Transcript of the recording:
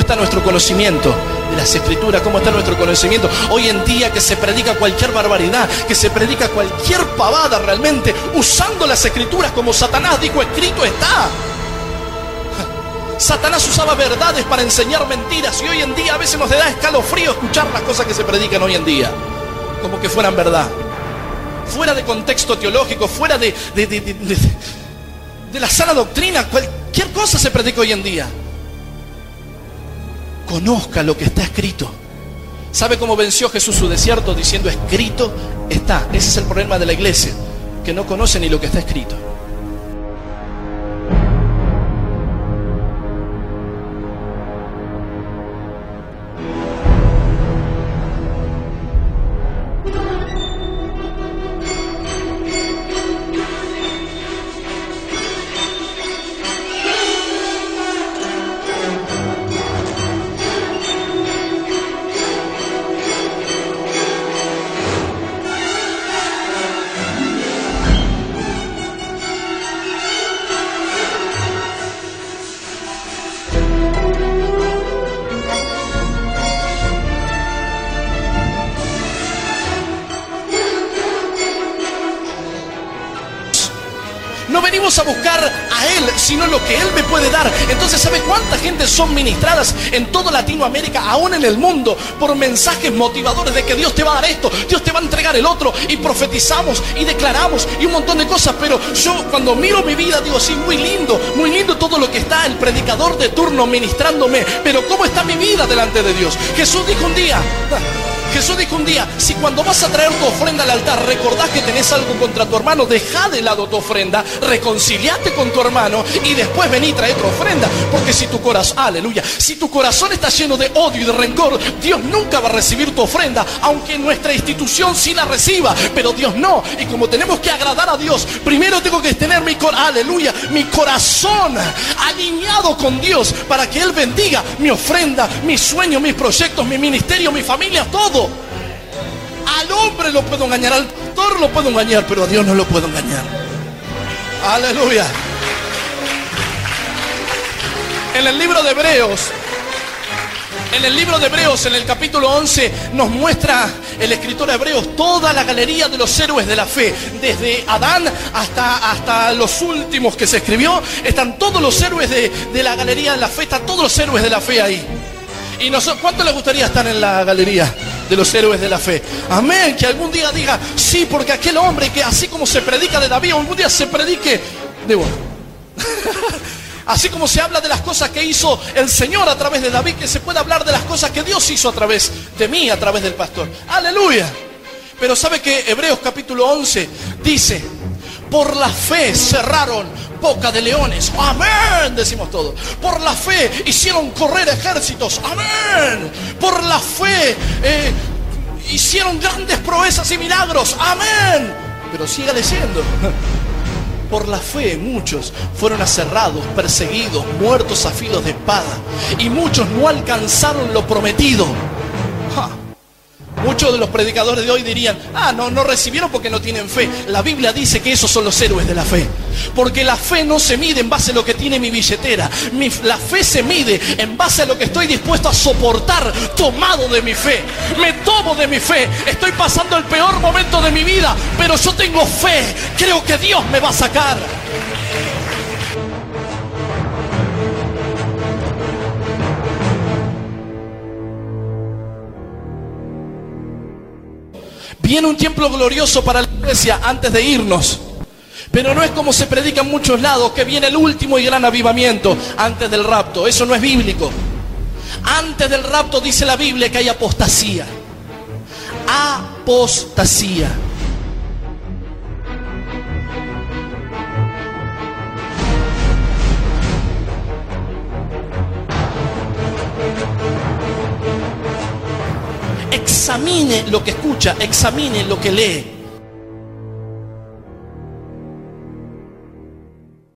está nuestro conocimiento de las escrituras? ¿Cómo está nuestro conocimiento? Hoy en día que se predica cualquier barbaridad, que se predica cualquier pavada realmente, usando las escrituras como Satanás dijo, escrito está. Satanás usaba verdades para enseñar mentiras y hoy en día a veces nos da escalofrío escuchar las cosas que se predican hoy en día, como que fueran verdad. Fuera de contexto teológico, fuera de, de la sana doctrina, cualquier cosa se predica hoy en día. Conozca lo que está escrito. ¿Sabe cómo venció Jesús su desierto diciendo escrito está? Ese es el problema de la iglesia, que no conoce ni lo que está escrito. A buscar a Él, sino lo que Él me puede dar. Entonces, ¿sabe cuánta gente son ministradas en toda Latinoamérica, aún en el mundo, por mensajes motivadores de que Dios te va a dar esto, Dios te va a entregar el otro, y profetizamos y declaramos y un montón de cosas? Pero yo cuando miro mi vida digo, sí, muy lindo, muy lindo todo lo que está el predicador de turno ministrándome, pero ¿cómo está mi vida delante de Dios? Jesús dijo un día, Jesús dijo un día, si cuando vas a traer tu ofrenda al altar recordás que tenés algo contra tu hermano, deja de lado tu ofrenda, reconciliate con tu hermano y después vení y trae tu ofrenda. Porque si tu corazón, aleluya, si tu corazón está lleno de odio y de rencor, Dios nunca va a recibir tu ofrenda, aunque nuestra institución sí la reciba, pero Dios no. Y como tenemos que agradar a Dios, primero tengo que tener mi, aleluya, mi corazón alineado con Dios para que Él bendiga mi ofrenda, mis sueños, mis proyectos, mi ministerio, mi familia, todo. Al hombre lo puedo engañar, al pastor lo puedo engañar, pero a Dios no lo puedo engañar. Aleluya. En el libro de Hebreos, en el libro de Hebreos, en el capítulo 11, nos muestra el escritor de Hebreos toda la galería de los héroes de la fe. Desde Adán hasta, hasta los últimos que se escribió, están todos los héroes de, de la galería de la fe, están todos los héroes de la fe ahí. ¿Y nosotros, cuánto les gustaría estar en la galería de los héroes de la fe? Amén. Que algún día diga, sí, porque aquel hombre que así como se predica de David, algún día se predique de vos. Así como se habla de las cosas que hizo el Señor a través de David, que se puede hablar de las cosas que Dios hizo a través de mí, a través del pastor. Aleluya. Pero sabe que Hebreos capítulo 11 dice, por la fe cerraron boca de leones. Amén, decimos todos. Por la fe hicieron correr ejércitos. Amén. Por la fe eh, hicieron grandes proezas y milagros. Amén. Pero siga diciendo. Por la fe muchos fueron aserrados, perseguidos, muertos a filos de espada. Y muchos no alcanzaron lo prometido. Muchos de los predicadores de hoy dirían, ah, no, no recibieron porque no tienen fe. La Biblia dice que esos son los héroes de la fe. Porque la fe no se mide en base a lo que tiene mi billetera. la fe se mide en base a lo que estoy dispuesto a soportar tomado de mi fe. Me tomo de mi fe. Estoy pasando el peor momento de mi vida, pero yo tengo fe. Creo que Dios me va a sacar. Viene un tiempo glorioso para la iglesia antes de irnos. Pero no es como se predica en muchos lados, que viene el último y gran avivamiento antes del rapto. Eso no es bíblico. Antes del rapto dice la Biblia que hay apostasía. Apostasía. Examine lo que escucha, examine lo que lee.